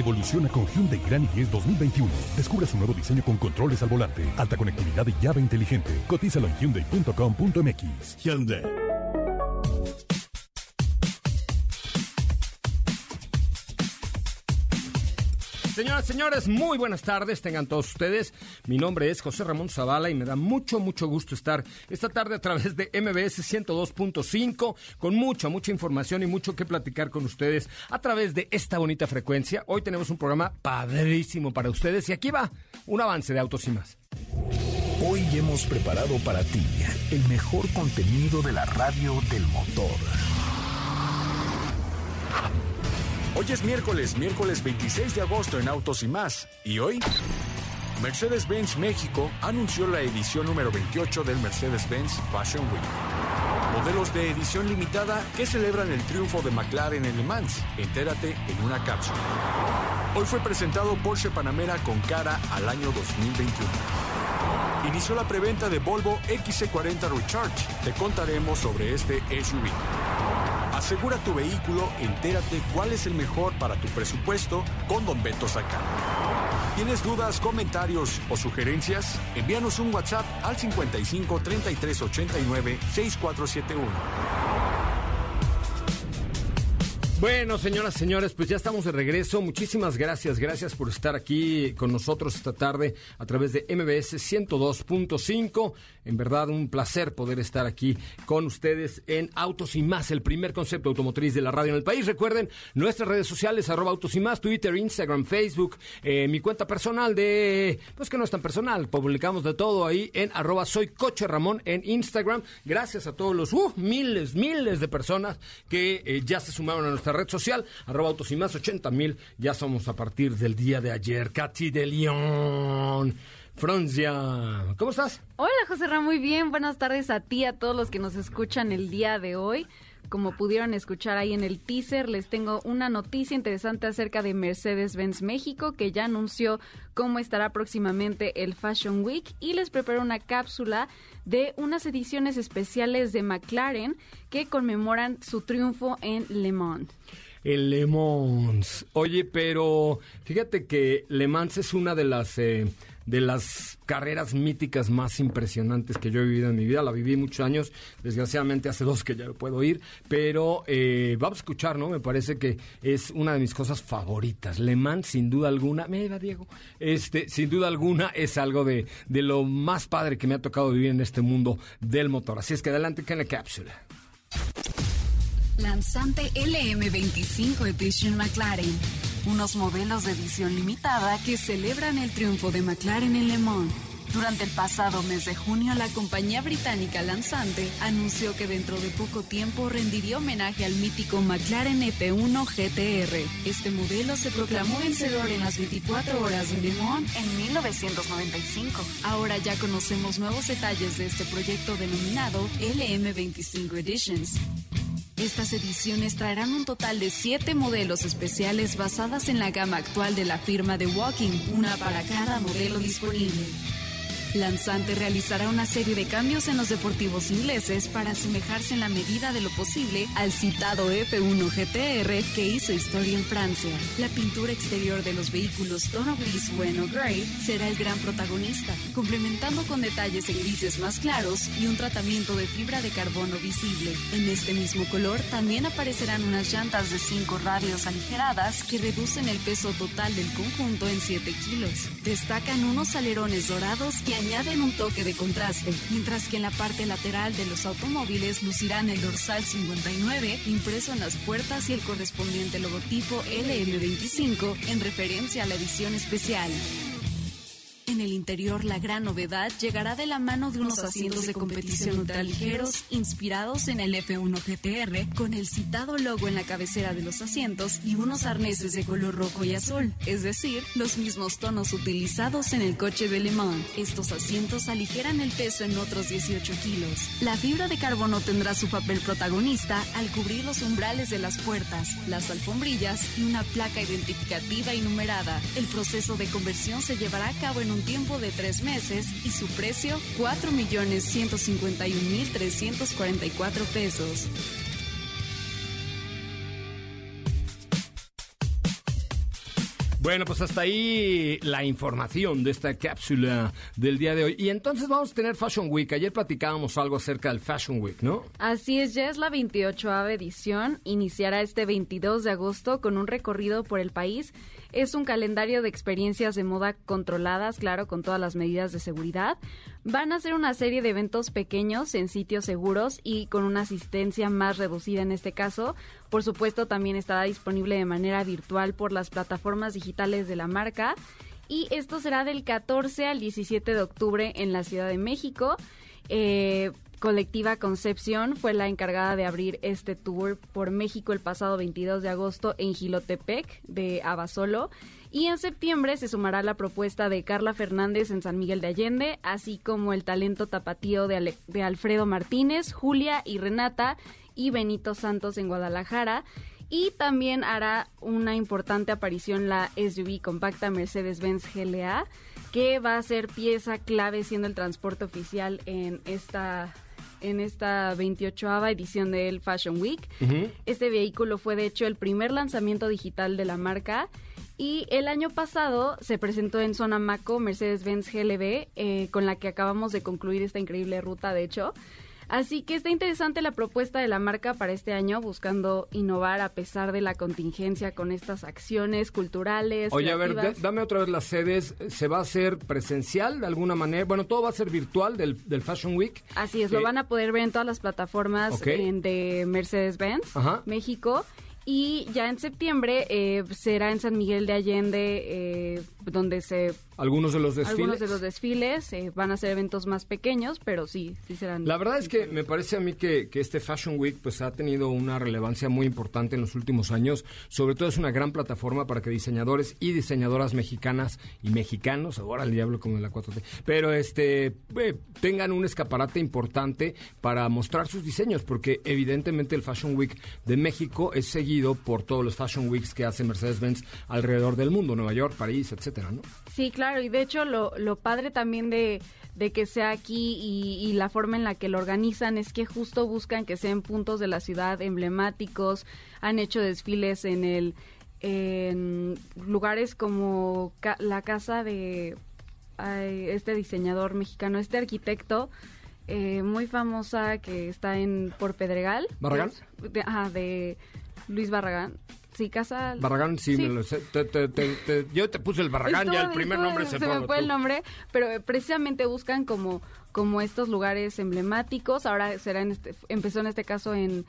Evoluciona con Hyundai Grand i10 2021. Descubre su nuevo diseño con controles al volante, alta conectividad y llave inteligente. Cotízalo en hyundai.com.mx. Hyundai. Señoras, señores, muy buenas tardes, tengan todos ustedes. Mi nombre es José Ramón Zavala y me da mucho, mucho gusto estar esta tarde a través de MBS 102.5 con mucha, mucha información y mucho que platicar con ustedes a través de esta bonita frecuencia. Hoy tenemos un programa padrísimo para ustedes y aquí va un avance de autos y más. Hoy hemos preparado para ti el mejor contenido de la radio del motor. Hoy es miércoles, miércoles 26 de agosto en Autos y más. ¿Y hoy? Mercedes-Benz México anunció la edición número 28 del Mercedes-Benz Fashion Week. Modelos de edición limitada que celebran el triunfo de McLaren en Le Mans. Entérate en una cápsula. Hoy fue presentado Porsche Panamera con cara al año 2021. Inició la preventa de Volvo XC40 Recharge. Te contaremos sobre este SUV. Asegura tu vehículo, entérate cuál es el mejor para tu presupuesto con Don Beto Saca. ¿Tienes dudas, comentarios o sugerencias? Envíanos un WhatsApp al 55 33 89 6471. Bueno, señoras, señores, pues ya estamos de regreso. Muchísimas gracias, gracias por estar aquí con nosotros esta tarde a través de MBS 102.5. En verdad, un placer poder estar aquí con ustedes en Autos y Más, el primer concepto automotriz de la radio en el país. Recuerden nuestras redes sociales, arroba Autos y Más, Twitter, Instagram, Facebook, eh, mi cuenta personal de, pues que no es tan personal, publicamos de todo ahí en arroba Soy Coche Ramón en Instagram. Gracias a todos los uh, miles, miles de personas que eh, ya se sumaron a nuestra red social, arroba autos y más 80 mil. Ya somos a partir del día de ayer. Katy de León. Francia, ¿cómo estás? Hola José Ramón, muy bien. Buenas tardes a ti, a todos los que nos escuchan el día de hoy. Como pudieron escuchar ahí en el teaser, les tengo una noticia interesante acerca de Mercedes-Benz México, que ya anunció cómo estará próximamente el Fashion Week y les preparó una cápsula de unas ediciones especiales de McLaren que conmemoran su triunfo en Le Mans. El Le Mans. Oye, pero fíjate que Le Mans es una de las... Eh, de las carreras míticas más impresionantes que yo he vivido en mi vida. La viví muchos años, desgraciadamente hace dos que ya no puedo ir, pero eh, vamos a escuchar, ¿no? Me parece que es una de mis cosas favoritas. Le Mans, sin duda alguna, me iba Diego, este, sin duda alguna es algo de, de lo más padre que me ha tocado vivir en este mundo del motor. Así es que adelante en la cápsula. Lanzante LM25 Edition McLaren unos modelos de edición limitada que celebran el triunfo de McLaren en Le Mans. Durante el pasado mes de junio, la compañía británica lanzante anunció que dentro de poco tiempo rendiría homenaje al mítico McLaren F1 GTR. Este modelo se proclamó vencedor en las 24 horas de Le Mans en 1995. Ahora ya conocemos nuevos detalles de este proyecto denominado LM25 Editions. Estas ediciones traerán un total de siete modelos especiales basadas en la gama actual de la firma de Walking, una para cada modelo disponible. Lanzante realizará una serie de cambios en los deportivos ingleses para asemejarse en la medida de lo posible al citado F1 GTR que hizo historia en Francia. La pintura exterior de los vehículos tono gris bueno gray será el gran protagonista, complementando con detalles en grises más claros y un tratamiento de fibra de carbono visible. En este mismo color también aparecerán unas llantas de 5 radios aligeradas que reducen el peso total del conjunto en 7 kilos. Destacan unos alerones dorados que añaden un toque de contraste, mientras que en la parte lateral de los automóviles lucirán el dorsal 59 impreso en las puertas y el correspondiente logotipo LM25 en referencia a la edición especial. En el interior, la gran novedad llegará de la mano de unos asientos de competición ultraligeros inspirados en el F1 GTR, con el citado logo en la cabecera de los asientos y unos arneses de color rojo y azul, es decir, los mismos tonos utilizados en el coche de Le. Estos asientos aligeran el peso en otros 18 kilos. La fibra de carbono tendrá su papel protagonista al cubrir los umbrales de las puertas, las alfombrillas y una placa identificativa y numerada. El proceso de conversión se llevará a cabo en un tiempo de tres meses y su precio 4.151.344 pesos. Bueno, pues hasta ahí la información de esta cápsula del día de hoy. Y entonces vamos a tener Fashion Week. Ayer platicábamos algo acerca del Fashion Week, ¿no? Así es, ya es la 28 edición. Iniciará este 22 de agosto con un recorrido por el país. Es un calendario de experiencias de moda controladas, claro, con todas las medidas de seguridad. Van a hacer una serie de eventos pequeños en sitios seguros y con una asistencia más reducida en este caso. Por supuesto, también estará disponible de manera virtual por las plataformas digitales de la marca. Y esto será del 14 al 17 de octubre en la Ciudad de México. Eh, Colectiva Concepción fue la encargada de abrir este tour por México el pasado 22 de agosto en Gilotepec de Abasolo. Y en septiembre se sumará la propuesta de Carla Fernández en San Miguel de Allende, así como el talento tapatío de, de Alfredo Martínez, Julia y Renata y Benito Santos en Guadalajara. Y también hará una importante aparición la SUV compacta Mercedes-Benz GLA, que va a ser pieza clave siendo el transporte oficial en esta en esta 28 edición del Fashion Week. Este vehículo fue de hecho el primer lanzamiento digital de la marca y el año pasado se presentó en Zona Maco Mercedes-Benz GLB, eh, con la que acabamos de concluir esta increíble ruta, de hecho. Así que está interesante la propuesta de la marca para este año, buscando innovar a pesar de la contingencia con estas acciones culturales. Oye, a ver, dame otra vez las sedes. ¿Se va a hacer presencial de alguna manera? Bueno, todo va a ser virtual del, del Fashion Week. Así es, lo Eh, van a poder ver en todas las plataformas en- de Mercedes-Benz. México. Y ya en septiembre eh, será en San Miguel de Allende, eh, donde se Algunos de los desfiles. algunos de los desfiles eh, van a ser eventos más pequeños, pero sí, sí serán. La verdad es que me parece a mí que, que este Fashion Week pues ha tenido una relevancia muy importante en los últimos años. Sobre todo es una gran plataforma para que diseñadores y diseñadoras mexicanas y mexicanos, ahora el diablo como en la 4T, pero este eh, tengan un escaparate importante para mostrar sus diseños, porque evidentemente el Fashion Week de México es seguido por todos los Fashion Weeks que hace Mercedes-Benz alrededor del mundo, Nueva York, París, etcétera, ¿no? Sí, claro, y de hecho lo, lo padre también de, de que sea aquí y, y la forma en la que lo organizan es que justo buscan que sean puntos de la ciudad emblemáticos, han hecho desfiles en el en lugares como ca- la casa de ay, este diseñador mexicano, este arquitecto eh, muy famosa que está en por Pedregal. ¿Barragán? De, ajá, de Luis Barragán. Sí, casa. Barragán, sí, me lo sé. Te- te- te- te- yo te puse el Barragán, ya el primer nombre se, me fue. fue el nombre, pero eh, precisamente buscan como, como estos lugares emblemáticos. Ahora será en este, empezó en este caso en,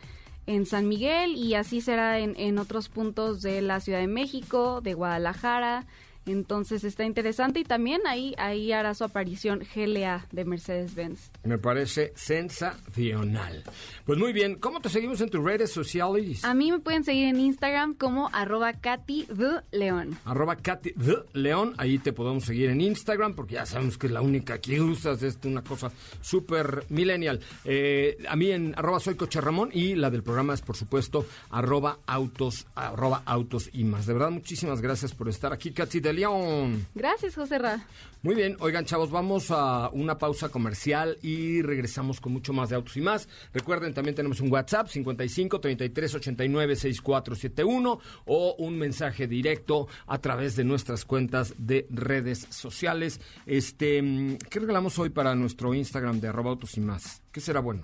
en San Miguel y así será en, en otros puntos de la Ciudad de México, de Guadalajara. Entonces está interesante y también ahí, ahí hará su aparición GLA de Mercedes-Benz. Me parece sensacional. Pues muy bien, ¿cómo te seguimos en tus redes sociales? A mí me pueden seguir en Instagram como arroba Katy León. Arroba Katy León, ahí te podemos seguir en Instagram porque ya sabemos que es la única que usas, es una cosa súper millennial. Eh, a mí en arroba soy Coche Ramón y la del programa es por supuesto arroba autos, arroba autos y más. De verdad, muchísimas gracias por estar aquí, Katy. De León. Gracias, José Ra. Muy bien, oigan chavos, vamos a una pausa comercial y regresamos con mucho más de autos y más. Recuerden, también tenemos un WhatsApp 55 33 89 6471 o un mensaje directo a través de nuestras cuentas de redes sociales. Este, mm, ¿qué regalamos hoy para nuestro Instagram de arroba autos y más? ¿Qué será bueno?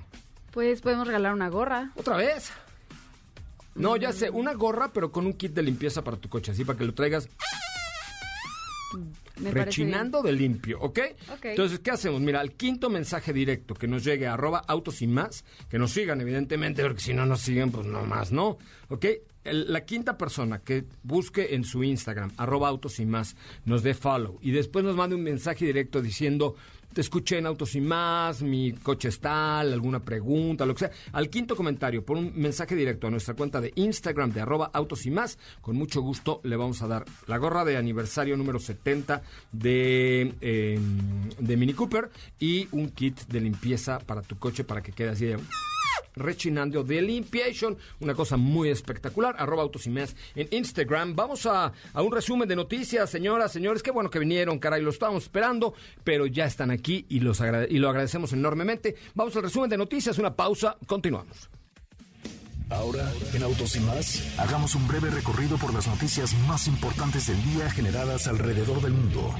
Pues podemos regalar una gorra. ¿Otra vez? No, ya sé, una gorra, pero con un kit de limpieza para tu coche, así para que lo traigas Me rechinando de limpio, ¿ok? Ok. Entonces, ¿qué hacemos? Mira, el quinto mensaje directo que nos llegue a arroba autos y más, que nos sigan, evidentemente, porque si no nos siguen, pues no más, ¿no? ¿Ok? El- la quinta persona que busque en su Instagram, arroba autos y más, nos dé follow y después nos mande un mensaje directo diciendo, te escuché en Autos y Más, mi coche es tal, alguna pregunta, lo que sea. Al quinto comentario, por un mensaje directo a nuestra cuenta de Instagram de arroba Autos y Más, con mucho gusto le vamos a dar la gorra de aniversario número 70 de, eh, de Mini Cooper y un kit de limpieza para tu coche para que quede así de rechinando de limpiation, una cosa muy espectacular, arroba autos y más en Instagram. Vamos a, a un resumen de noticias, señoras, señores, qué bueno que vinieron, caray, lo estábamos esperando, pero ya están aquí y, los y lo agradecemos enormemente. Vamos al resumen de noticias, una pausa, continuamos. Ahora, en Autos y más, hagamos un breve recorrido por las noticias más importantes del día generadas alrededor del mundo.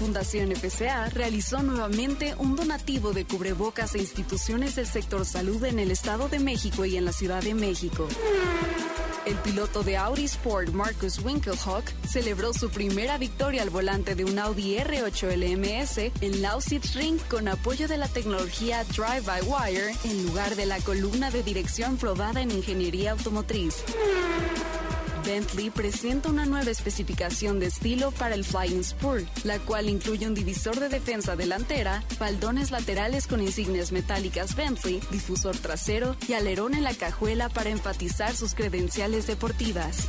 Fundación FCA realizó nuevamente un donativo de cubrebocas a instituciones del sector salud en el Estado de México y en la Ciudad de México. El piloto de Audi Sport, Marcus Winkelhock, celebró su primera victoria al volante de un Audi R8 LMS en Ring con apoyo de la tecnología Drive-by-Wire en lugar de la columna de dirección probada en ingeniería automotriz. Bentley presenta una nueva especificación de estilo para el Flying Spur, la cual incluye un divisor de defensa delantera, faldones laterales con insignias metálicas Bentley, difusor trasero y alerón en la cajuela para enfatizar sus credenciales deportivas.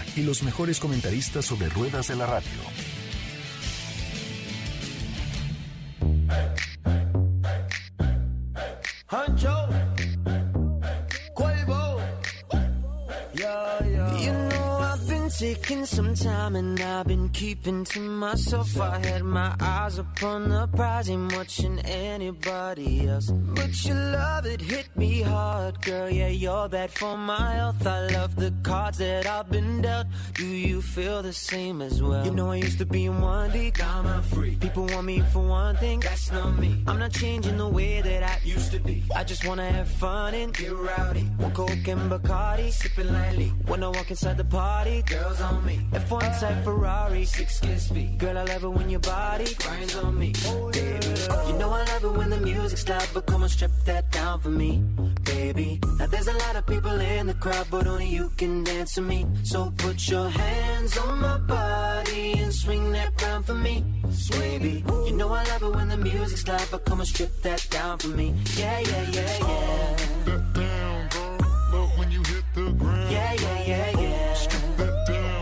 y los mejores comentaristas sobre ruedas de la radio. Taking some time and I've been keeping to myself. I had my eyes upon the prize, ain't watching anybody else. But your love it hit me hard, girl. Yeah, you're bad for my health. I love the cards that I've been dealt. Do you feel the same as well? You know I used to be in one deep, I'm a freak. People want me for one thing, that's not me. I'm not changing the way that I used to be. I just wanna have fun and get rowdy. One coke and Bacardi, sipping lightly. When I walk inside the party, girls on me. F1 type Ferrari, six kill speed. Girl, I love it when your body grinds on me. Oh, Baby, you know I love it when the music's loud, but come on, strip that down for me, baby. Now there's a lot of people in the crowd, but only you can dance to me. So put your hands on my body and swing that round for me, baby. You know I love it when the music's loud, but come and strip that down for me. Yeah, yeah, yeah. Yeah,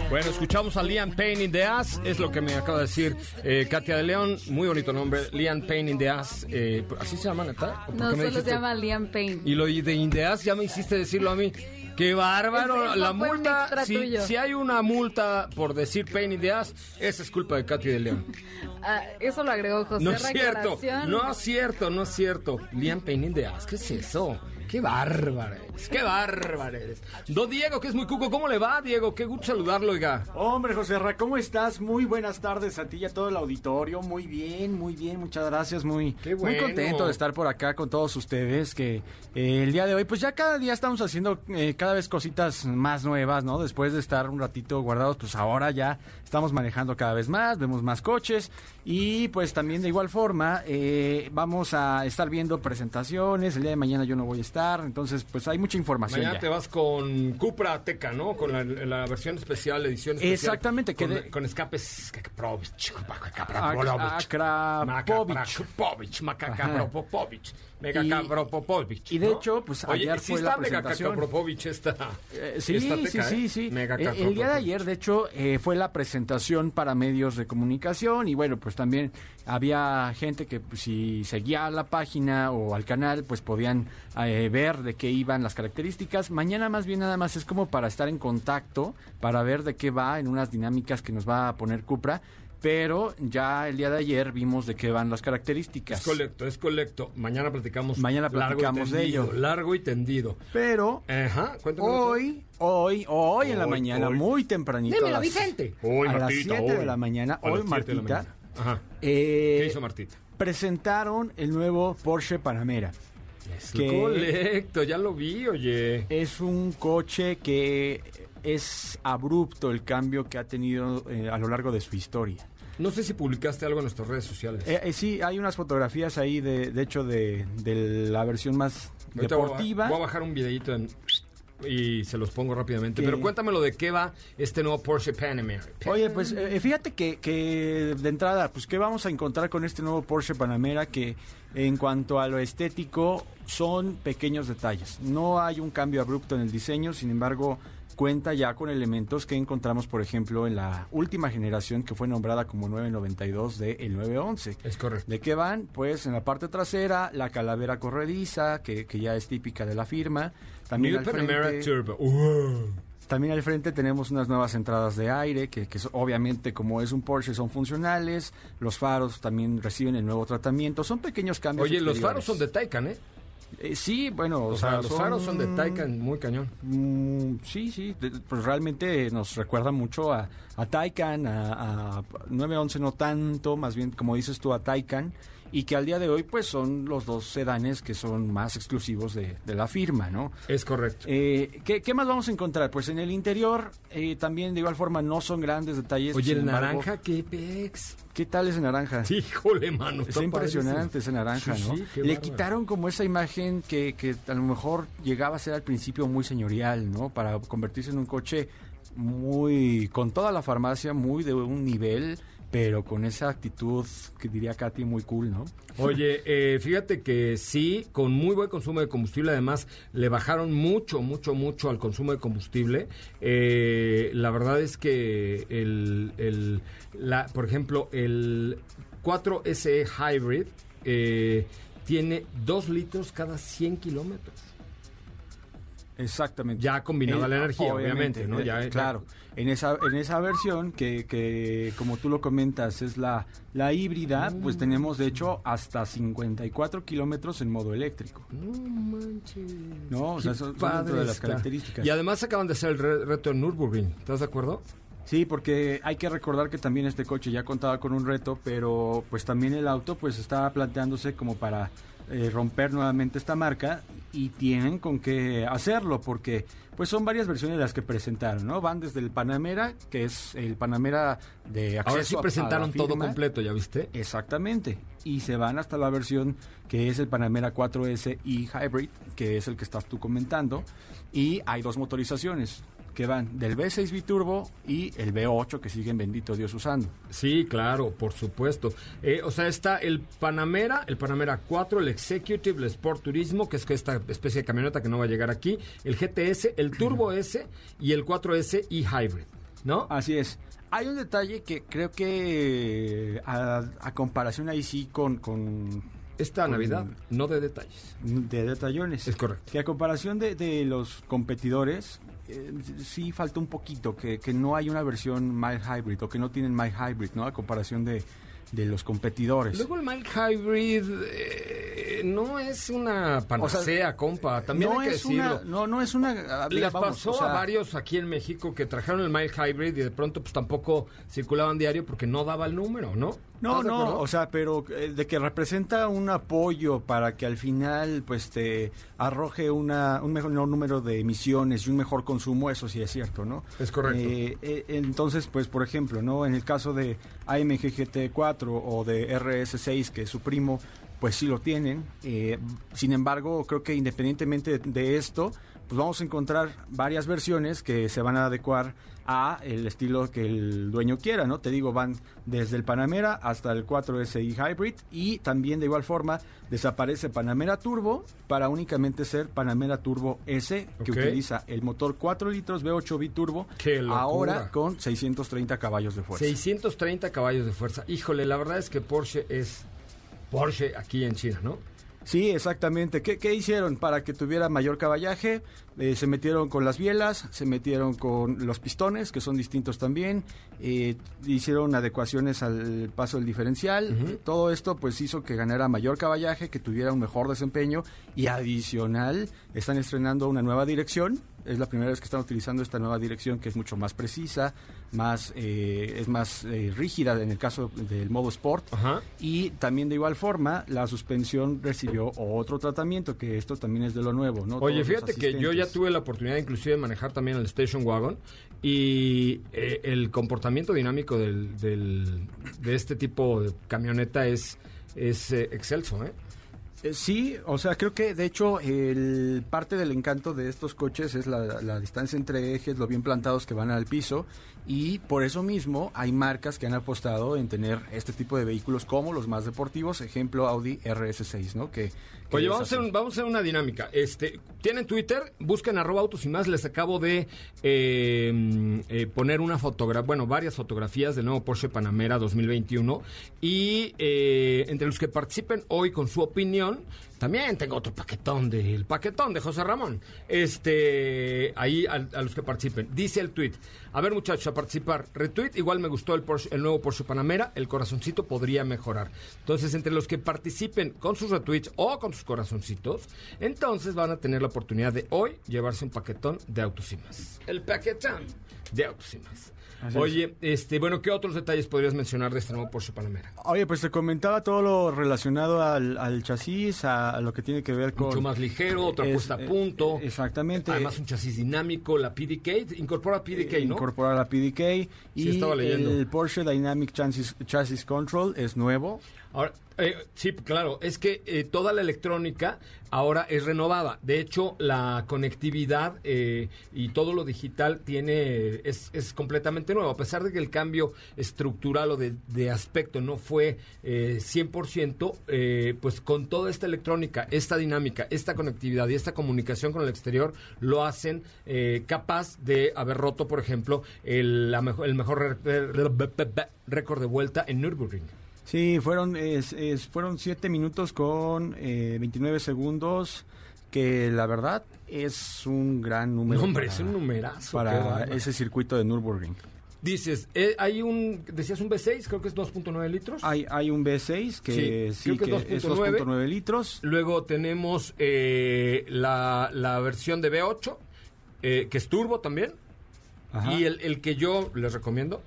Bueno, escuchamos a Liam Payne in the Ass, es lo que me acaba de decir eh, Katia de León, muy bonito nombre, Liam Payne in the Ass, eh, ¿así se llama No, solo se llama Liam Payne. Y lo de in the Ass ya me hiciste decirlo a mí. ¡Qué bárbaro! La multa, si, si hay una multa por decir Pain in the Ass, esa es culpa de Katy de León. Ah, eso lo agregó José. No es cierto, no es cierto, no es cierto. Liam Payne in the Ass, ¿qué es eso? Qué bárbaro eres, qué bárbaro eres. Don Diego, que es muy cuco, ¿cómo le va, Diego? Qué gusto saludarlo, oiga. Hombre, José Ra, ¿cómo estás? Muy buenas tardes a ti y a todo el auditorio. Muy bien, muy bien, muchas gracias. Muy, Qué muy contento de estar por acá con todos ustedes. Que eh, el día de hoy, pues ya cada día estamos haciendo eh, cada vez cositas más nuevas, ¿no? Después de estar un ratito guardados, pues ahora ya estamos manejando cada vez más, vemos más coches y pues también de igual forma eh, vamos a estar viendo presentaciones. El día de mañana yo no voy a estar, entonces pues hay mucha información. Mañana ya. te vas con Cupra Teca, ¿no? Con la, la versión especial, edición especial. Exactamente, que Con, de- con escapes. Kakaprovich, Ak- Macacapropovich, Y- y de ¿no? hecho, pues, Oye, ayer sí fue la presentación. Esta. Eh, sí, esta sí, sí, ¿eh? sí. Eh, El día de ayer, de hecho, eh, fue la presentación para medios de comunicación y bueno, pues también había gente que pues, si seguía la página o al canal, pues podían eh, ver de qué iban las características. Mañana más bien nada más es como para estar en contacto, para ver de qué va en unas dinámicas que nos va a poner Cupra. Pero ya el día de ayer vimos de qué van las características. Es colecto, es colecto. Mañana platicamos. Mañana largo y platicamos de ello. Largo y tendido. Pero Ajá, hoy, hoy, hoy en la mañana, hoy. muy tempranito. Dímelo, a las- Vicente. Hoy, a las Martita, 7 de la mañana, hoy la Martita, mañana. Ajá. eh, ¿Qué hizo Martita? presentaron el nuevo Porsche Panamera. Es que- colecto, ya lo vi, oye. Es un coche que es abrupto el cambio que ha tenido eh, a lo largo de su historia. No sé si publicaste algo en nuestras redes sociales. Eh, eh, sí, hay unas fotografías ahí, de, de hecho, de, de la versión más Ahorita voy a- deportiva. Voy a, bajar un videito en- y se los pongo rápidamente. ¿Qué? Pero cuéntamelo de qué va este nuevo Porsche Panamera. Oye, pues eh, fíjate que, que de entrada, pues qué vamos a encontrar con este nuevo Porsche Panamera que en cuanto a lo estético son pequeños detalles. No hay un cambio abrupto en el diseño, sin embargo cuenta ya con elementos que encontramos, por ejemplo, en la última generación que fue nombrada como 992 de el 911. Es correcto. ¿De qué van? Pues en la parte trasera, la calavera corrediza, que, que ya es típica de la firma. También New al frente- Turbo. Wow. También al frente tenemos unas nuevas entradas de aire, que, que obviamente como es un Porsche son funcionales. Los faros también reciben el nuevo tratamiento. Son pequeños cambios. Oye, los faros son de Taycan, ¿eh? Eh, sí, bueno, O, sea, los faros son de Taycan, muy cañón. Mm, sí, sí, de- pues realmente nos recuerda mucho a, a Taycan, a, a 911 no tanto, más bien como dices tú a Taycan, y que al día de hoy pues son los dos sedanes que son más exclusivos de, de la firma, ¿no? Es correcto. Eh, ¿qué, qué más vamos a encontrar? Pues en el interior eh, también de igual forma no son grandes detalles. Oye, el embargo, naranja, qué pex. ¿Qué tal ese naranja? Híjole, mano. Está impresionante ese naranja, Sí, ¿no? sí, Le bárbaro. quitaron como esa imagen que, que a lo mejor llegaba a ser al principio muy señorial, ¿no? Para convertirse en un coche muy, con toda la farmacia, muy de un nivel, pero con esa actitud que diría Katy muy cool, ¿no? Oye, eh, fíjate que sí, con muy buen consumo de combustible, además le bajaron mucho, mucho, mucho al consumo de combustible. Eh, la verdad es que el, el- la, por ejemplo, el 4SE Hybrid eh, tiene 2 litros cada 100 kilómetros. Exactamente. Ya combinada Eh, la energía, obviamente, ¿no? Ya- claro. En esa, en esa versión que, que, como tú lo comentas, es la, la híbrida, pues Mm. tenemos de hecho hasta 54 kilómetros en modo eléctrico. No manches. No, o sea, son padre dentro de las está. características. Y además acaban de hacer el re- reto en Nürburgring. ¿Estás de acuerdo? Sí, porque hay que recordar que también este coche ya contaba con un reto, pero pues también el auto pues estaba planteándose como para eh, romper nuevamente esta marca y tienen con qué hacerlo porque pues son varias versiones las que presentaron, ¿no? Van desde el Panamera, que es el Panamera de acceso Ahora sí a presentaron todo completo, ¿ya viste? Exactamente. Y se van hasta la versión que es el Panamera 4S y Hybrid, que es el que estás tú comentando. Y hay dos motorizaciones que van del V6 Biturbo y el V8 que siguen bendito Dios usando. Sí, claro, por supuesto. Eh, o sea, está el Panamera, el Panamera 4, el Executive, el Sport Turismo, que es esta especie de camioneta que no va a llegar aquí, el GTS, el Turbo S y el 4S y Hybrid, ¿no? Así es. Hay un detalle que creo que a, a comparación ahí sí con, con Esta con- Navidad, no de detalles. de detallones. Es correcto. Que a comparación de, de los competidores, eh, sí falta un poquito, que, que no hay una versión mild hybrid o que no tienen mild hybrid, ¿no? A comparación de, de los competidores. Luego el Mild Hybrid, eh, no es una panacea, compa. También no hay que es una, decirlo. no, no es una. ver, Les vamos, pasó o sea, a varios aquí en México que trajeron el Mild Hybrid y de pronto pues tampoco circulaban diario porque no daba el número, ¿no? No, ¿Estás de no, o sea, pero eh, de que representa un apoyo para que al final pues te arroje una, un mejor número de emisiones y un mejor consumo, eso sí es cierto, ¿no? Es correcto. Eh, eh, entonces, pues por ejemplo, ¿no? En el caso de AMG GT4 o de RS6, que es su primo, pues sí lo tienen. Eh, sin embargo, creo que independientemente de esto, pues vamos a encontrar varias versiones que se van a adecuar a el estilo que el dueño quiera, ¿no? Te digo, van desde el Panamera hasta el 4SI Hybrid y también de igual forma desaparece Panamera Turbo para únicamente ser Panamera Turbo S que utiliza el motor 4 litros V8 biturbo ahora con 630 caballos de fuerza. 630 caballos de fuerza. Híjole, la verdad es que Porsche es Porsche aquí en China, ¿no? Sí, exactamente. ¿Qué, qué hicieron para que tuviera mayor caballaje? Eh, se metieron con las bielas, se metieron con los pistones, que son distintos también, eh, hicieron adecuaciones al paso del diferencial. Todo esto pues hizo que ganara mayor caballaje, que tuviera un mejor desempeño y adicional están estrenando una nueva dirección. Es la primera vez que están utilizando esta nueva dirección que es mucho más precisa, más eh, es más eh, rígida en el caso del modo Sport. Ajá. Y también de igual forma, la suspensión recibió otro tratamiento, que esto también es de lo nuevo, ¿no? Oye, Todos fíjate que yo ya tuve la oportunidad inclusive de manejar también el Station Wagon y eh, el comportamiento dinámico del, del- de este tipo de camioneta es, es eh, excelso, ¿eh? Eh, sí, o sea, creo que de hecho el parte del encanto de estos coches es la, la distancia entre ejes, lo bien plantados que van al piso y por eso mismo hay marcas que han apostado en tener este tipo de vehículos como los más deportivos, ejemplo Audi RS6, ¿no? Que, Oye, vamos a, hacer un- vamos a hacer una dinámica. Este, Tienen Twitter, busquen arroba autos y más. Les acabo de eh, eh, poner una fotografía, bueno, varias fotografías del nuevo Porsche Panamera 2021. Y eh, entre los que participen hoy con su opinión, también tengo otro paquetón del paquetón de José Ramón. Este, ahí a, los que participen. Dice el tweet. A ver, muchachos, a participar. Retweet, igual me gustó el, Porsche- el nuevo Porsche Panamera. El corazoncito podría mejorar. Entonces, entre los que participen con sus retweets o con sus corazoncitos, entonces van a tener la oportunidad de hoy llevarse un paquetón de autos y más. El paquetón de autos y más. Así Oye, este, bueno, ¿qué otros detalles podrías mencionar de este nuevo Porsche Panamera? Oye, pues te comentaba todo lo relacionado al, al chasis, a, a lo que tiene que ver con... Mucho más ligero, otra Es- puesta a eh, punto. exactamente. Además, un chasis dinámico, la PDK, incorpora PDK, ¿no? Incorporar la PDK y estaba leyendo. el Porsche Dynamic Chassis, Chassis Control es nuevo. Ahora, eh, sí, claro, es que eh, toda la electrónica ahora es renovada. De hecho, la conectividad eh, y todo lo digital tiene es, es completamente nuevo. A pesar de que el cambio estructural o de, aspecto no fue eh, 100%, eh, pues con toda esta electrónica, esta dinámica, esta conectividad y esta comunicación con el exterior, lo hacen eh, capaz de haber roto, por ejemplo, el, la mejo- el mejor récord de vuelta en Nürburgring. Sí, fueron es, es- fueron 7 minutos con eh, 29 segundos, que la verdad es un gran número. No, hombre, para- es un numerazo. Para ese circuito de Nürburgring. Dices, eh, hay un, decías un V6, creo que es 2.9 litros. Hay, hay un V6 que Sí, sí, creo que que es es 2.9. 2.9 litros. Luego tenemos eh, la, la versión de V8, eh, que es turbo también. Ajá. Y el, el que yo les recomiendo,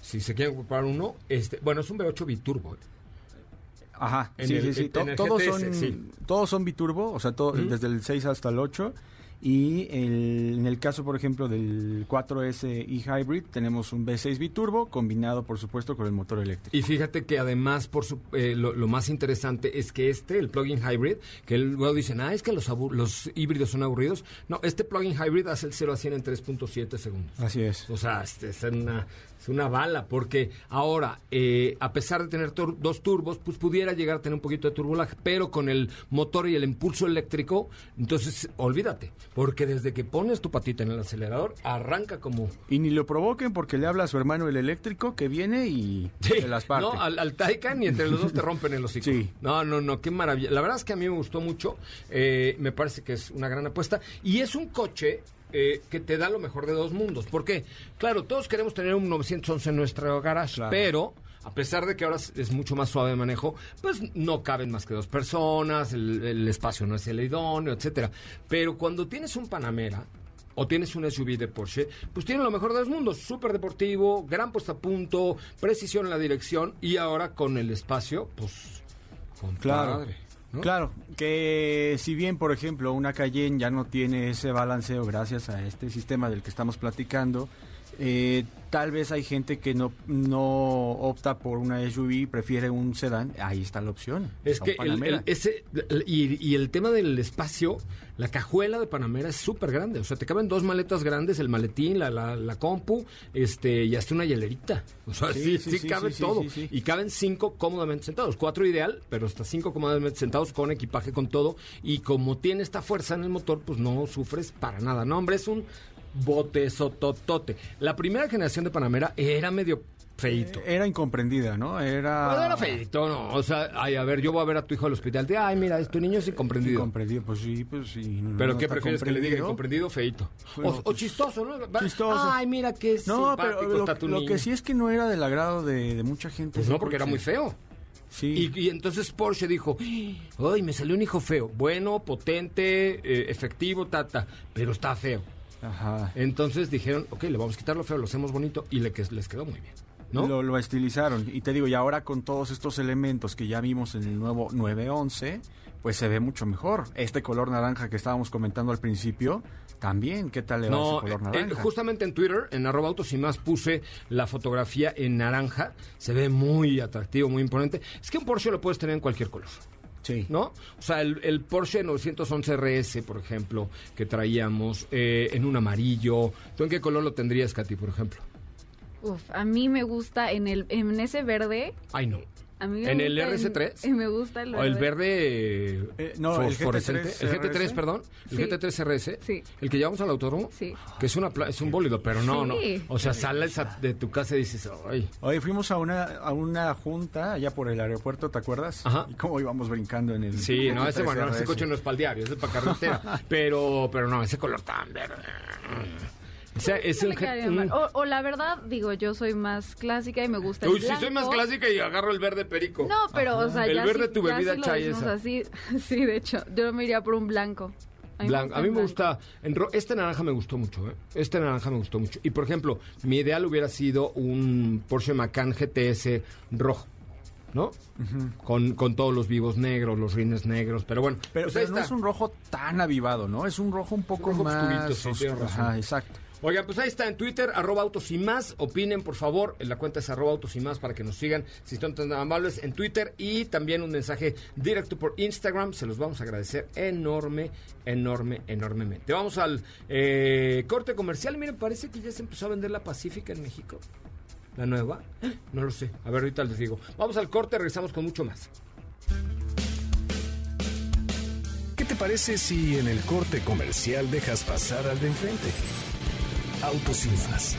si se quieren comprar uno, este, bueno, es un V8 biturbo. Ajá, En sí, el- sí, sí. en To- el todos, GTS, son, sí. todos son biturbo, o sea, todo- desde el 6 hasta el 8. Y el- en el caso, por ejemplo, del 4S e Hybrid, tenemos un V6 biturbo combinado, por supuesto, con el motor eléctrico. Y fíjate que además, por su, eh, lo, lo más interesante es que este, el plug-in hybrid, que luego dicen, ah, es que los, los híbridos son aburridos. No, este plug-in hybrid hace el 0 a 100 en 3.7 segundos. Así es. O sea, este, es, una, es una bala, porque ahora, eh, a pesar de tener tur- dos turbos, pues pudiera llegar a tener un poquito de turbolaje, pero con el motor y el impulso eléctrico, entonces olvídate, porque desde que pones tu patita en el acelerador, arranca como... Y ni lo provoquen porque le habla a su hermano el eléctrico que viene y se las parte. No, al, al Taycan y entre los dos te rompen el hocico. Sí. No, no, no, qué maravilla. La verdad es que a mí me gustó mucho. eh, me parece que es una gran apuesta. Y es un coche eh, que te da lo mejor de dos mundos. Porque, claro, todos queremos tener un 911 en nuestro garage, Claro. pero a pesar de que ahora es- mucho más suave de manejo, pues no caben más que dos personas, el, el espacio no es el idóneo, etcétera. Pero cuando tienes un Panamera o tienes un SUV de Porsche, pues tiene lo mejor de los mundos, súper deportivo, gran puesta a punto, precisión en la dirección y ahora con el espacio, pues Claro. compadre, Claro, que si bien, por ejemplo, una Cayenne ya no tiene ese balanceo gracias a este sistema del que estamos platicando, eh, tal vez hay gente que no, no opta por una SUV, prefiere un sedán, ahí está la opción. Es que el, Panamera. el- ese y, y el tema del espacio, la cajuela de Panamera es súper grande. O sea, te caben dos maletas grandes, el maletín, la, la, la compu, este, y hasta una hielerita. O sea, sí, Sí, sí, sí, cabe todo. Y caben cinco cómodamente sentados. Cuatro ideal, pero hasta cinco cómodamente sentados con equipaje, con todo. Y como tiene esta fuerza en el motor, pues no sufres para nada. No, hombre, es un bote sototote. La primera generación de Panamera era medio feito. Era incomprendida, ¿no? Era... Pues era feito, ¿no? O sea, ay, a ver, yo voy a ver a tu hijo al hospital. De, ay, mira, este niño es incomprendido. Incomprendido, pues sí, pues sí. ¿Pero no qué prefieres que le diga? comprendido. ¿Incomprendido o feito? Bueno, o, o chistoso, ¿no? Chistoso. Ay, mira qué No, pero lo, está tu lo niño. que sí es que no era del agrado de, de mucha gente. Pues no, porque era muy feo. Sí. Y, y entonces Porsche dijo, ay, me salió un hijo feo. Bueno, potente, eh, efectivo, tata, pero está feo. Ajá. Entonces dijeron, ok, le vamos a quitar lo feo, lo hacemos bonito y le, que- les quedó muy bien. ¿No? Lo, lo estilizaron. Y te digo, y ahora con todos estos elementos que ya vimos en el nuevo 911, pues se ve mucho mejor. Este color naranja que estábamos comentando al principio, también, ¿qué tal le va No, ese color eh, naranja? eh, justamente en Twitter, en arroba autos y más, puse la fotografía en naranja. Se ve muy atractivo, muy imponente. Es que un Porsche lo puedes tener en cualquier color. Sí. ¿No? O sea, el, el Porsche 911 RS, por ejemplo, que traíamos eh, en un amarillo. ¿Tú en qué color lo tendrías, Katy, por ejemplo? Uf, a mí me gusta en el en ese verde. Ay, no. A mí me ¿En el gusta RS3? en- me gusta el O verde. el verde Eh, no, el fosforescente. GT3 el GT3, RS. perdón. El Sí. GT3 RS. Sí. El que llevamos al autódromo. Sí. Que es, una, pla- es un bólido, pero no, Sí. no. O sea, sales a- de tu casa y dices, ay. Oye, fuimos a una, a una junta allá por el aeropuerto, ¿te acuerdas? Ajá. Y cómo íbamos brincando en el... Sí, no, ese, bueno, ese 13RS. coche no es para el diario, ese es para carretera. pero, pero no, ese color tan verde. O sea, es un... un- mal. O, o la verdad, digo, yo soy más clásica y me gusta el Uy, sí, soy más blanco. clásica y agarro el verde perico. No, pero, o sea, El ya verde sí- tu bebida sí lo chai decimos esa. así. Sí, de hecho, yo me iría por un blanco. Blanco. A mí el me blanco. gusta. en ro- este naranja me gustó mucho, ¿eh? Este naranja me gustó mucho. Y por ejemplo, mi ideal hubiera sido un Porsche Macan GTS rojo. ¿No? con, con todos los vivos negros, los rines negros. Pero bueno, Pero, pues pero no es un rojo tan avivado, ¿no? Es un rojo un poco rojo más... oscurito, sí. Ajá, exacto. Oigan, pues ahí está en Twitter, arroba autos y más. Opinen, por favor. En la cuenta es arroba autos y más para que nos sigan si están tan amables en Twitter. Y también un mensaje directo por Instagram. Se los vamos a agradecer enorme, enorme, enormemente. Vamos al eh, corte comercial. Miren, parece que ya se empezó a vender la Pacífica en México. ¿La nueva? No lo sé. A ver, ahorita les digo. Vamos al corte, regresamos con mucho más. ¿Qué te parece si en el corte comercial dejas pasar al de enfrente? Autos y más.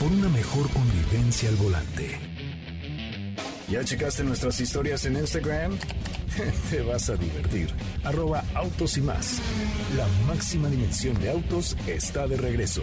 Por una mejor convivencia al volante. ¿Ya checaste nuestras historias en Instagram? Te vas a divertir. Arroba autos y más. La máxima dimensión de autos está de regreso.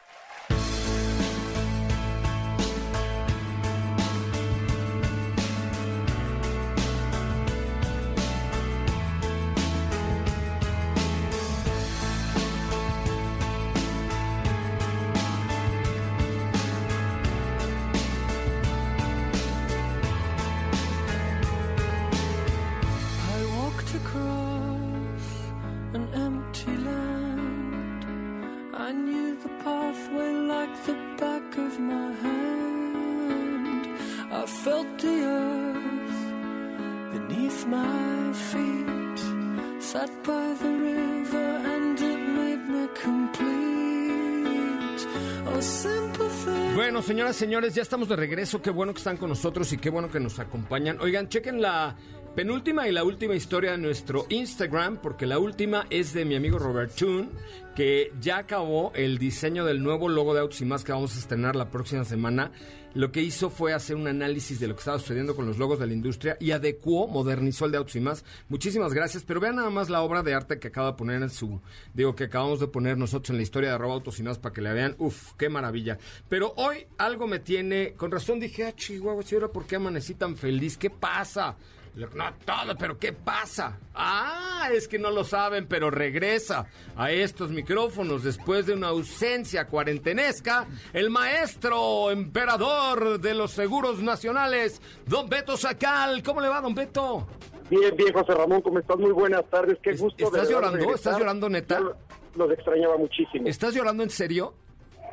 señores, ya estamos de regreso. Qué bueno que están con nosotros y qué bueno que nos acompañan. Oigan, chequen la penúltima y la última historia de nuestro Instagram, porque la última es de mi amigo Robert Toon, que ya acabó el diseño del nuevo logo de Autos y Más que vamos a estrenar la próxima semana. Lo que hizo fue hacer un análisis de lo que estaba sucediendo con los logos de la industria y adecuó, modernizó el de Autos y Más. Muchísimas gracias, pero vean nada más la obra de arte que acaba de poner en su, digo, que acabamos de poner nosotros en la historia de arroba Autos y Más para que la vean. Uf, qué maravilla. Pero hoy algo me tiene, con razón dije, ah, chihuahua, ¿y ahora por qué amanecí tan feliz? ¿Qué pasa? No todo, pero ¿qué pasa? Ah, es que no lo saben, pero regresa a estos micrófonos después de una ausencia cuarentenesca el maestro emperador de los seguros nacionales, don Beto Sacal. ¿Cómo le va, don Beto? Bien, bien, José Ramón, ¿cómo estás? Muy buenas tardes, qué gusto. ¿Estás llorando? regresar. ¿Estás llorando, neta? Yo Los extrañaba muchísimo. ¿Estás llorando en serio?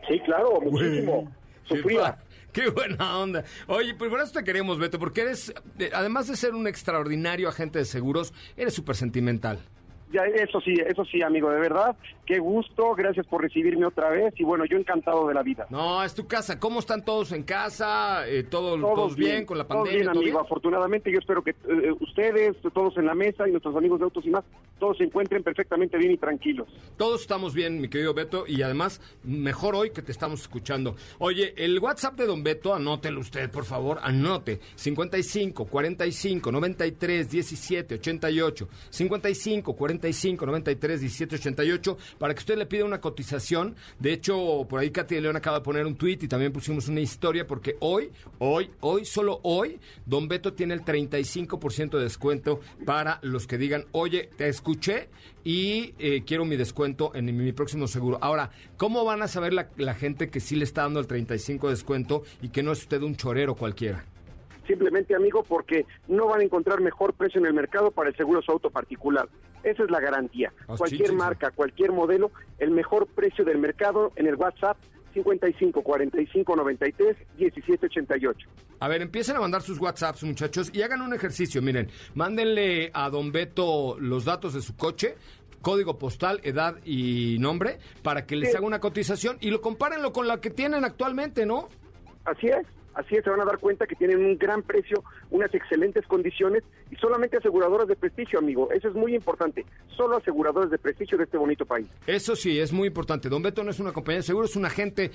Sí, claro, muchísimo. Sufría. Qué buena onda. Oye, pues por eso te queremos, Beto, porque eres, eh, además de ser un extraordinario agente de seguros, eres súper sentimental. Ya, eso sí, eso sí, amigo, de verdad, qué gusto, gracias por recibirme otra vez y bueno, yo encantado de la vida. No, es tu casa. ¿Cómo están todos en casa? Eh, ¿todo- ¿Todos, bien, con la todos pandemia? bien, ¿todo amigo, bien? afortunadamente yo espero que eh, ustedes, todos en la mesa y nuestros amigos de Autos y más, todos se encuentren perfectamente bien y tranquilos. Todos estamos bien, mi querido Beto, y además, mejor hoy que te estamos escuchando. Oye, el WhatsApp de Don Beto, anótelo usted, por favor, anote. 55 45 93 17 88. 55 45 93 17 88, para que usted le pida una cotización. De hecho, por ahí Katy de León acaba de poner un tweet y también pusimos una historia, porque hoy, hoy, hoy, solo hoy, Don Beto tiene el 35% de descuento para los que digan, oye, te escuché y eh, quiero mi descuento en mi próximo seguro. Ahora, ¿cómo van a saber la, la gente que sí le está dando el 35% de descuento y que no es usted un chorero cualquiera? Simplemente, amigo, porque no van a encontrar mejor precio en el mercado para el seguro su auto particular. Esa es la garantía. Ah, cualquier marca, cualquier modelo, el mejor precio del mercado en el WhatsApp 55 45 93 17 88. A ver, empiecen a mandar sus WhatsApps, muchachos, y hagan un ejercicio. Miren, mándenle a Don Beto los datos de su coche, código postal, edad y nombre, para que les Sí. haga una cotización y lo compárenlo con la que tienen actualmente, ¿no? Así es, así se van a dar cuenta que tienen un gran precio, unas excelentes condiciones y solamente aseguradoras de prestigio, amigo. Eso es muy importante. Solo aseguradoras de prestigio de este bonito país. Eso sí, es muy importante. Don Beto no es una compañía de seguros, es un agente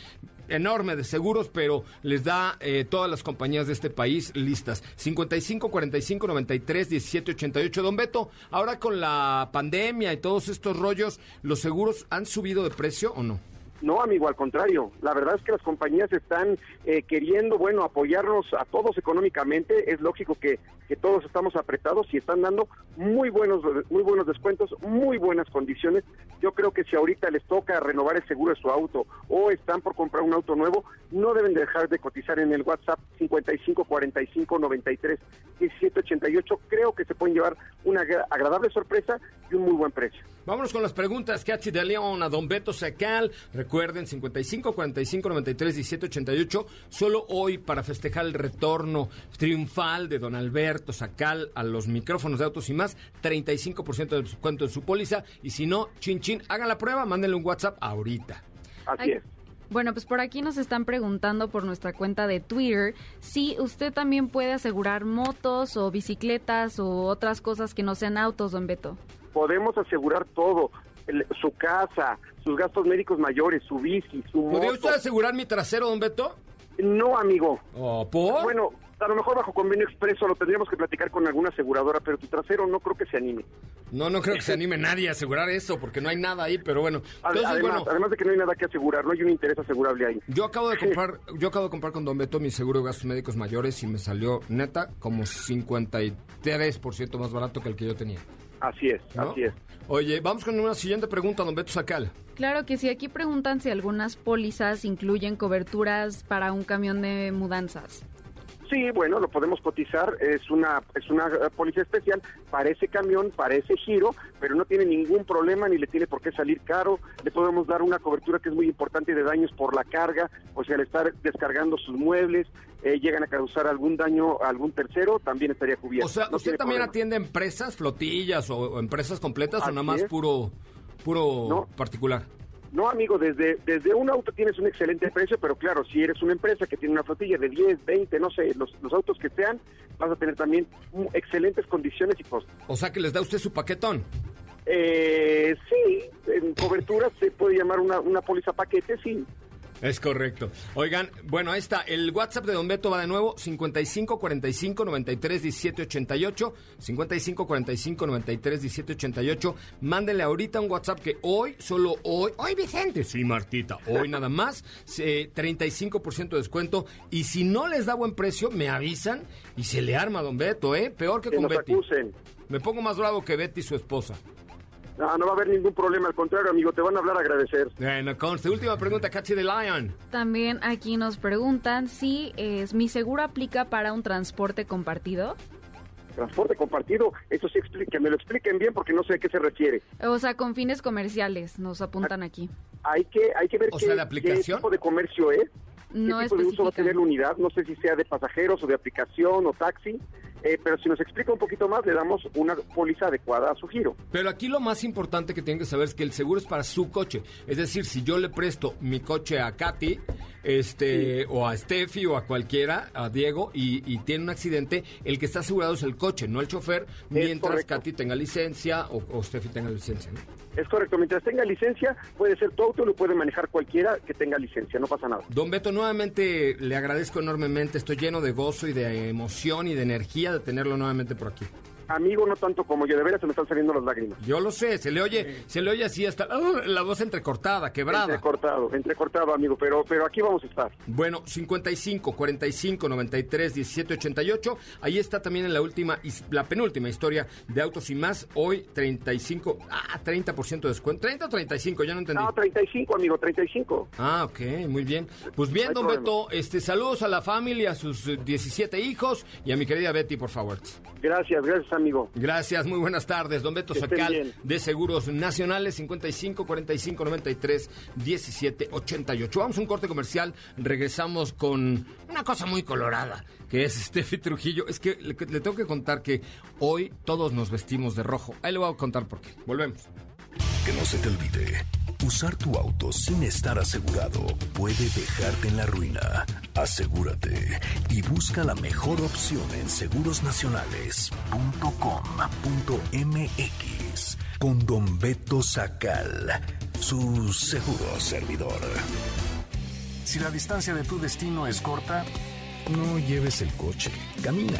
enorme de seguros, pero les da eh, todas las compañías de este país listas. 55 45 93 17 88. Don Beto, ahora con la pandemia y todos estos rollos, ¿los seguros han subido de precio o no? No, amigo, al contrario. La verdad es que las compañías están eh, queriendo, bueno, apoyarnos a todos económicamente. Es lógico que, todos estamos apretados y están dando muy buenos, muy buenos descuentos, muy buenas condiciones. Yo creo que si ahorita les toca renovar el seguro de su auto o están por comprar un auto nuevo, no deben dejar de cotizar en el WhatsApp 55 45 93 17 88. Creo que se pueden llevar una agra- agradable sorpresa y un muy buen precio. Vámonos con las preguntas. Katy de León, a Don Beto Sacal. Recuerden, 55 45 93 17 88. Solo hoy para festejar el retorno triunfal de Don Alberto Sacal a los micrófonos de autos y más. 35% de descuento en su póliza. Y si no, chin chin, hagan la prueba, mándenle un WhatsApp ahorita. Así es. Bueno, pues por aquí nos están preguntando por nuestra cuenta de Twitter si usted también puede asegurar motos o bicicletas o otras cosas que no sean autos, don Beto. podemos asegurar todo, el- su casa, sus gastos médicos mayores, su bici, su ¿Podría moto. usted asegurar mi trasero, Don Beto? No, amigo. ¿O por? Bueno, a lo mejor bajo convenio expreso lo tendríamos que platicar con alguna aseguradora, pero tu trasero no creo que se anime. No, no creo que se anime nadie a asegurar eso, porque no hay nada ahí, pero bueno. Entonces, además, bueno, además de que no hay nada que asegurar, no hay un interés asegurable ahí. Yo acabo de comprar, yo acabo de comprar con Don Beto mi seguro de gastos médicos mayores y me salió neta como 53% más barato que el que yo tenía. Así es, ¿no? así es. Oye, vamos con una siguiente pregunta, Don Beto Sacal. Claro que sí, aquí preguntan si algunas pólizas incluyen coberturas para un camión de mudanzas. Sí, bueno, lo podemos cotizar, es una es una eh, póliza especial para ese camión, para ese giro, pero no tiene ningún problema ni le tiene por qué salir caro. Le podemos dar una cobertura que es muy importante de daños por la carga, o sea, al estar descargando sus muebles, eh, llegan a causar algún daño a algún tercero, también estaría cubierto. O sea, No ¿usted también problema. atiende empresas, flotillas o, o empresas completas o nada más es. puro, puro No. particular? No, amigo, desde, desde un auto tienes un excelente precio, pero claro, si eres una empresa que tiene una flotilla de 10, 20, no sé, los, los autos que sean, vas a tener también excelentes condiciones y costos. O sea, que les da usted su paquetón. Eh, sí, en cobertura se puede llamar una, una póliza paquete, sí. Es correcto. Oigan, bueno, ahí está. El WhatsApp de Don Beto va de nuevo, 55 45 93 17 88. 55 45 93 17 88. Mándenle ahorita un WhatsApp que hoy, solo hoy, hoy Vicente, sí Martita, hoy nada más, eh, 35% de descuento. Y si no les da buen precio, me avisan y se le arma a Don Beto, ¿eh? Peor que Que con nos Betty. acusen. Me pongo más bravo que Betty, su esposa. No, no va a haber ningún problema, al contrario, amigo, te van a hablar a agradecer. Bueno, conste. Última pregunta, Cathy de Lion. También aquí nos preguntan si es, mi seguro aplica para un transporte compartido. Transporte compartido, eso sí, expli- que me lo expliquen bien porque no sé a qué se refiere. O sea, con fines comerciales, nos apuntan aquí. Hay que, hay que ver O qué, tipo de comercio es. No ¿Qué tipo de uso va a tener la unidad? No sé si sea de pasajeros o de aplicación o taxi, eh, pero si nos explica un poquito más, le damos una póliza adecuada a su giro. Pero aquí lo más importante que tienen que saber es que el seguro es para su coche. Es decir, si yo le presto mi coche a Katy, este, o a Steffi o a cualquiera, a Diego, y, y tiene un accidente, el que está asegurado es el coche, no el chofer, mientras correcto. Katy tenga licencia o, o Steffi tenga licencia. ¿no? Es correcto, mientras tenga licencia, puede ser tu auto, lo puede manejar cualquiera que tenga licencia, no pasa nada. Don Beto, nuevamente le agradezco enormemente. Estoy lleno de gozo y de emoción y de energía de tenerlo nuevamente por aquí. Amigo, no tanto como yo, de veras se me están saliendo las lágrimas. Yo lo sé, se le oye, se le oye así hasta la voz entrecortada, quebrada. Entrecortado, entrecortado, amigo, pero, pero aquí vamos a estar. Bueno, 55 45 93 17 88. Ahí está también en la última, la penúltima historia de Autos y más. Hoy 35, ah, 30% de descuento. 30 o 35, ya no entendí. No, 35, amigo, 35. Ah, ok, muy bien. Pues bien, No don problema. Beto, este, saludos a la familia, a sus eh, 17 hijos y a mi querida Betty, por favor. Gracias, gracias, amigo. Gracias, muy buenas tardes. Don Beto Sacal de Seguros Nacionales, 55 45 93 17 88. Vamos a un corte comercial. Regresamos con una cosa muy colorada, que es Steffi Trujillo. Es que le, le tengo que contar que hoy todos nos vestimos de rojo. Ahí le voy a contar por qué. Volvemos. Que no se te olvide, usar tu auto sin estar asegurado puede dejarte en la ruina. Asegúrate y busca la mejor opción en segurosnacionales.com.mx con Don Beto Sacal, su seguro servidor. Si la distancia de tu destino es corta, no lleves el coche, camina.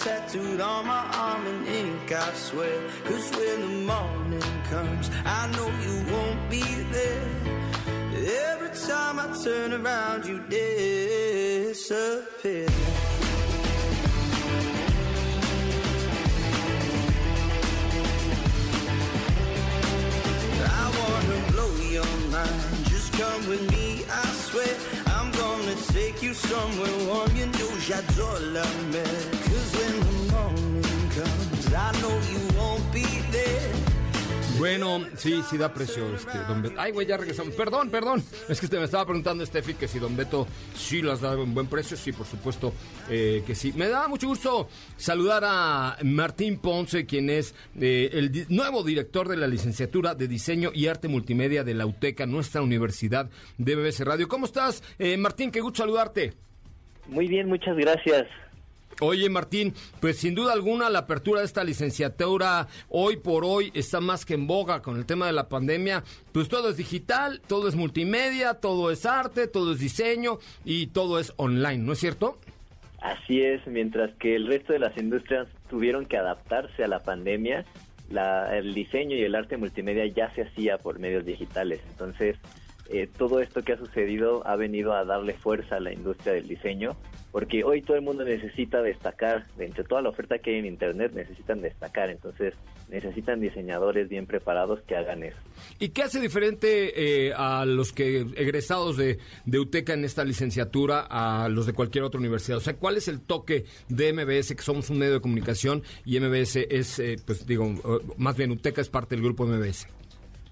Tattooed on my arm in ink, I swear. Cause when the morning comes, I know you won't be there. Every time I turn around, you disappear. I wanna blow your mind. Just come with me, I swear. I'm gonna take you somewhere warm. You know j'adore la mer. Bueno, sí, sí da precio, este, don Beto. Ay, güey, ya regresamos. Perdón, perdón. Es que te me estaba preguntando, Steffi, que si don Beto sí las da en buen precio. Sí, por supuesto eh, que sí. Me da mucho gusto saludar a Martín Ponce, quien es eh, el nuevo director de la licenciatura de Diseño y Arte Multimedia de la UTECA, nuestra universidad de BBC Radio. ¿Cómo estás, eh, Martín? Qué gusto saludarte. Muy bien, muchas gracias. Oye, Martín, pues sin duda alguna la apertura de esta licenciatura hoy por hoy está más que en boga con el tema de la pandemia. Pues todo es digital, todo es multimedia, todo es arte, todo es diseño y todo es online, ¿no es cierto? Así es, mientras que el resto de las industrias tuvieron que adaptarse a la pandemia, la, el diseño y el arte multimedia ya se hacía por medios digitales. Entonces, eh, todo esto que ha sucedido ha venido a darle fuerza a la industria del diseño, porque hoy todo el mundo necesita destacar, de entre toda la oferta que hay en Internet necesitan destacar, entonces necesitan diseñadores bien preparados que hagan eso. ¿Y qué hace diferente eh, a los que egresados de, de UTECA en esta licenciatura a los de cualquier otra universidad? O sea, ¿cuál es el toque de MBS, que somos un medio de comunicación y MBS es, eh, pues digo, más bien UTECA es parte del grupo MBS?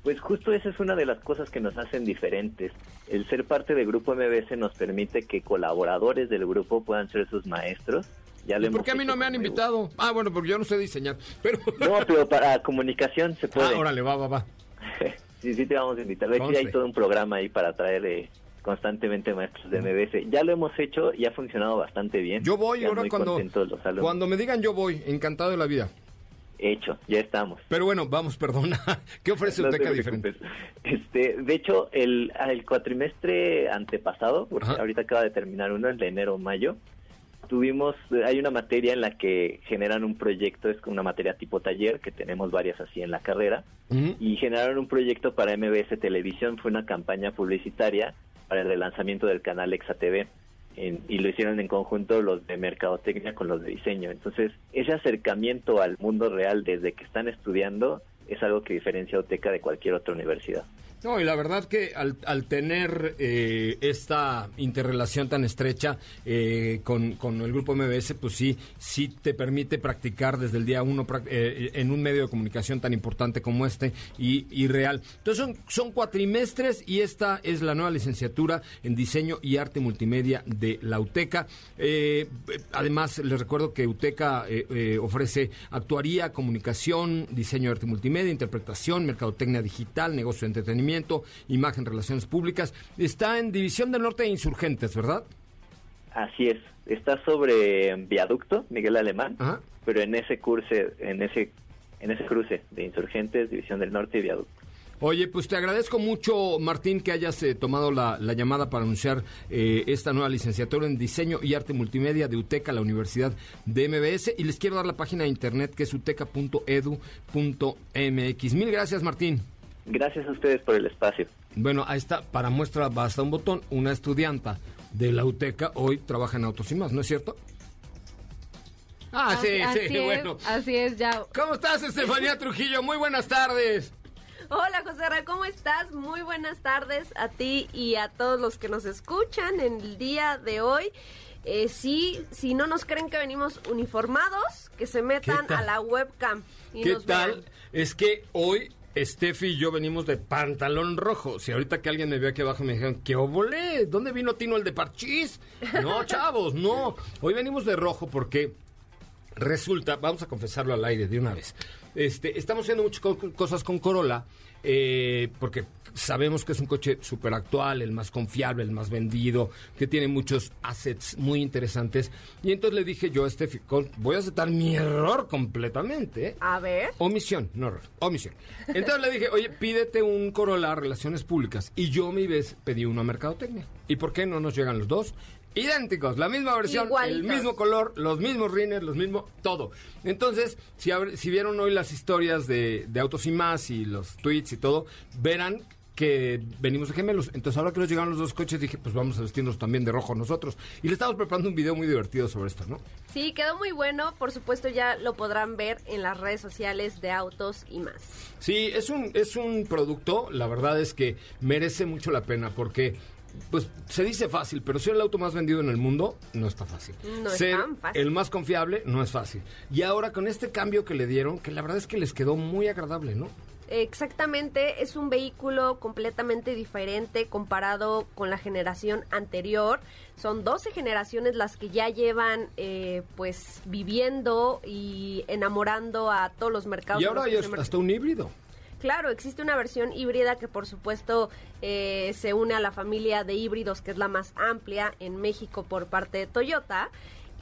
Pues justo esa es una de las cosas que nos hacen diferentes. El ser parte del grupo MBS nos permite que colaboradores del grupo puedan ser sus maestros. Ya ¿Y ¿Por qué a mí no me han invitado? Ah, bueno, porque yo no sé diseñar. Pero... No, pero para comunicación se puede. Ah, órale, va, va, va. sí, sí te vamos a invitar. Aquí hay todo un programa ahí para traer eh, constantemente maestros de MBS. Ya lo hemos hecho y ha funcionado bastante bien. Yo voy ahora cuando, cuando me digan yo voy, encantado de la vida hecho, ya estamos. Pero bueno, vamos, perdona. ¿Qué ofrece UTECA diferente? Este, de hecho, el, el cuatrimestre antepasado, porque ahorita acaba de terminar uno, el de enero-mayo, tuvimos, hay una materia en la que generan un proyecto, es una materia tipo taller, que tenemos varias así en la carrera, y generaron un proyecto para MBS Televisión, fue una campaña publicitaria para el relanzamiento del canal ExaTV y lo hicieron en conjunto los de mercadotecnia con los de diseño. Entonces, ese acercamiento al mundo real desde que están estudiando es algo que diferencia a OTECA de cualquier otra universidad. No, y la verdad que al, al tener eh, esta interrelación tan estrecha eh, con, con, el grupo MBS, pues sí, sí te permite practicar desde el día uno eh, en un medio de comunicación tan importante como este y, y real. Entonces son, son cuatrimestres y esta es la nueva licenciatura en diseño y arte multimedia de la UTECA. además, les recuerdo que UTECA ofrece actuaría, comunicación, diseño de arte multimedia, interpretación, mercadotecnia digital, negocio de entretenimiento Imagen, Relaciones Públicas. Está en División del Norte de Insurgentes, ¿verdad? Así es. Está sobre Viaducto, Miguel Alemán, pero en ese curso, en ese, en ese cruce de Insurgentes, División del Norte y Viaducto. Oye, pues te agradezco mucho, Martín, que hayas eh, tomado la, llamada para anunciar eh, esta nueva licenciatura en Diseño y Arte Multimedia de UTECA, la Universidad de MBS. Y les quiero dar la página de internet que es uteca.edu.mx. Mil gracias, Martín. Gracias a ustedes por el espacio. Bueno, ahí está, para muestra basta un botón. Una estudianta de la UTECA hoy trabaja en Autos y Más, ¿no es cierto? Ah, sí, sí, bueno. Así es, ya. ¿Cómo estás, Estefanía Trujillo? Muy buenas tardes. Hola, José Ra, ¿cómo estás? Muy buenas tardes a ti y a todos los que nos escuchan en el día de hoy. Eh, sí, si no nos creen que venimos uniformados, que se metan a la webcam. Y ¿Qué tal? Es que hoy Steffi y yo venimos de pantalón rojo. Si ahorita que alguien me vio aquí abajo me dijeron, ¿qué obole? ¿Dónde vino Tino el de Parchís? No, chavos, no. Hoy venimos de rojo porque resulta, vamos a confesarlo al aire de una vez. Este, estamos haciendo muchas cosas con Corolla eh, porque sabemos que es un coche súper actual, el más confiable, el más vendido, que tiene muchos assets muy interesantes. Y entonces le dije yo a Steffi, voy a aceptar mi error completamente. ¿eh? A ver. Omisión, no error, omisión. Entonces le dije, oye, pídete un Corolla Relaciones Públicas. Y yo, mi vez, pedí uno a Mercadotecnia. ¿Y por qué no nos llegan los dos? idénticos, la misma versión, el mismo color, los mismos rines, los mismos, todo. Entonces, si, si vieron hoy las historias de, de Autos y Más y los tweets y todo, verán que venimos de gemelos. Entonces, ahora que nos llegaron los dos coches, dije, pues vamos a vestirnos también de rojo nosotros. Y le estamos preparando un video muy divertido sobre esto, ¿no? Sí, quedó muy bueno. Por supuesto, ya lo podrán ver en las redes sociales de Autos y más. Sí, es un, es un producto, la verdad es que merece mucho la pena porque pues se dice fácil, pero ser el auto más vendido en el mundo no está fácil. No ser es tan fácil. el más confiable no es fácil. Y ahora con este cambio que le dieron, que la verdad es que les quedó muy agradable, ¿no? Exactamente, es un vehículo completamente diferente comparado con la generación anterior. Son 12 generaciones las que ya llevan eh, pues viviendo y enamorando a todos los mercados. Y ahora hay hasta un híbrido. Claro, existe una versión híbrida que por supuesto eh, se une a la familia de híbridos que es la más amplia en México por parte de Toyota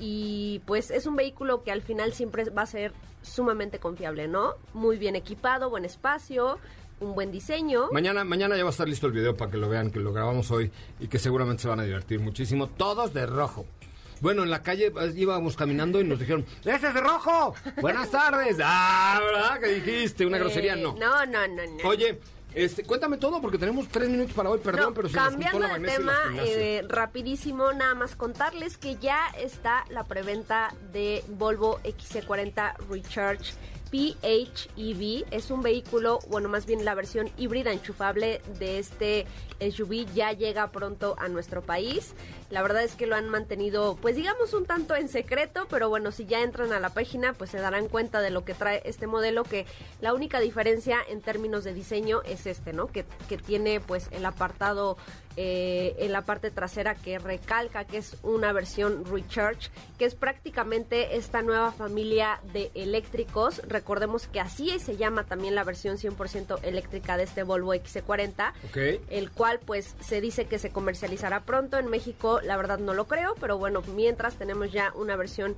y pues es un vehículo que al final siempre va a ser sumamente confiable, ¿no? Muy bien equipado, buen espacio, un buen diseño. Mañana, mañana ya va a estar listo el video para que lo vean, que lo grabamos hoy y que seguramente se van a divertir muchísimo. Todos de rojo. Bueno, en la calle eh, íbamos caminando y nos dijeron, ¡Ese es de rojo! Buenas tardes. Ah, ¿verdad? ¿Qué dijiste? Una grosería, Eh, no. No, no, no, no. Oye, este, cuéntame todo porque tenemos tres minutos para hoy, perdón, No, pero se cambiando de tema, eh, rapidísimo, nada más contarles que ya está la preventa de Volvo XC40 Recharge PHEV. Es un vehículo, bueno, más bien la versión híbrida enchufable de este SUV ya llega pronto a nuestro país. La verdad es que lo han mantenido, pues digamos, un tanto en secreto, pero bueno, si ya entran a la página, pues se darán cuenta de lo que trae este modelo, que la única diferencia en términos de diseño es este, ¿no? Que, que tiene pues el apartado eh, en la parte trasera que recalca que es una versión Recharge, que es prácticamente esta nueva familia de eléctricos. Recordemos que así se llama también la versión 100% eléctrica de este Volvo XC40 Ok. el cual pues se dice que se comercializará pronto en México la verdad no lo creo pero bueno mientras tenemos ya una versión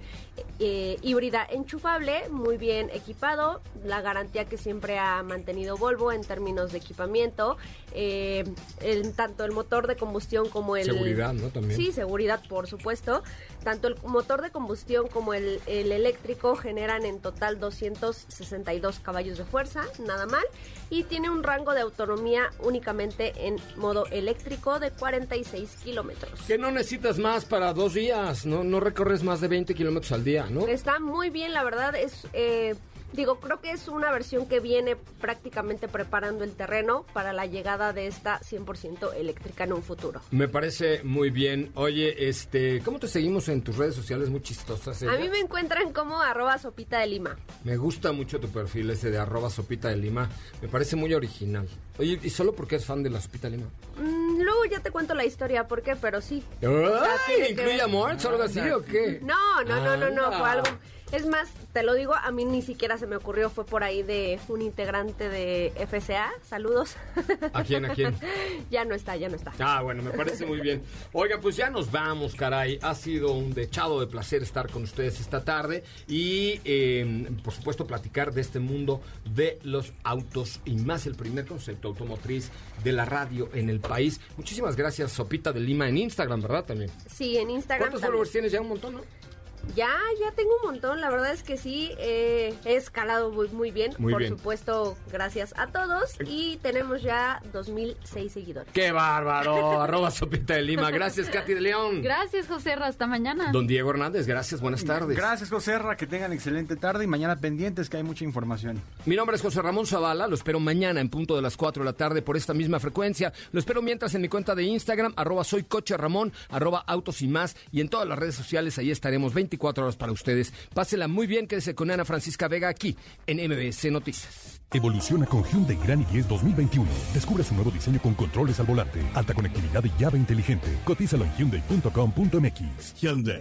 eh, híbrida enchufable muy bien equipado la garantía que siempre ha mantenido Volvo en términos de equipamiento eh, el- tanto el motor de combustión como el Seguridad, ¿no? También. sí seguridad por supuesto tanto el motor de combustión como el, el eléctrico generan en total 262 caballos de fuerza, nada mal, y tiene un rango de autonomía únicamente en modo eléctrico de 46 kilómetros. Que no necesitas más para dos días, no, no recorres más de 20 kilómetros al día, ¿no? Está muy bien, la verdad es... eh, Digo, creo que es una versión que viene prácticamente preparando el terreno para la llegada de esta 100% eléctrica en un futuro. Me parece muy bien. Oye, este, ¿cómo te seguimos en tus redes sociales? Muy chistosas. A ellas. mí me encuentran como arroba sopita de lima. Me gusta mucho tu perfil ese de arroba sopita de lima. Me parece muy original. Oye, ¿y solo porque es fan de la sopita de lima? Mm, luego ya te cuento la historia, ¿por qué? Pero sí. ¿Incluye amor o algo así o qué? No, no, no, no, no, fue algo... Es más, te lo digo, a mí ni siquiera se me ocurrió, fue por ahí de un integrante de FCA. Saludos. ¿A quién, a quién? ya no está, ya no está. Ah, bueno, me parece muy bien. Oiga, pues ya nos vamos, caray. Ha sido un dechado de placer estar con ustedes esta tarde y, eh, por supuesto, platicar de este mundo de los autos y más el primer concepto automotriz de la radio en el país. Muchísimas gracias, Sopita de Lima, en Instagram, ¿verdad? También. Sí, en Instagram ¿Cuántos followers tienes? Ya un montón, ¿no? Ya, ya tengo un montón. La verdad es que sí, eh, he escalado muy, muy bien. Muy Por bien. supuesto, gracias a todos. Y tenemos ya 2006 seguidores. ¡Qué bárbaro! Arroba Sopita de Lima. Gracias, Katy de León. Gracias, José Ra, hasta mañana. Don Diego Hernández, gracias, buenas tardes. Gracias, José Ra, que tengan excelente tarde y mañana pendientes que hay mucha información. Mi nombre es José Ramón Zavala, lo espero mañana en punto de las 4 de la tarde por esta misma frecuencia. Lo espero mientras en mi cuenta de Instagram, arroba soy coche Ramón, arroba autos y más, y en todas las redes sociales, ahí estaremos 24 horas para ustedes. Pásela muy bien, quédese con Ana Francisca Vega aquí en MBS Noticias. Evoluciona con Hyundai Grand i10 2021. Descubre su nuevo diseño con controles al volante, alta conectividad y llave inteligente. Cotízalo en hyundai.com.mx. Hyundai.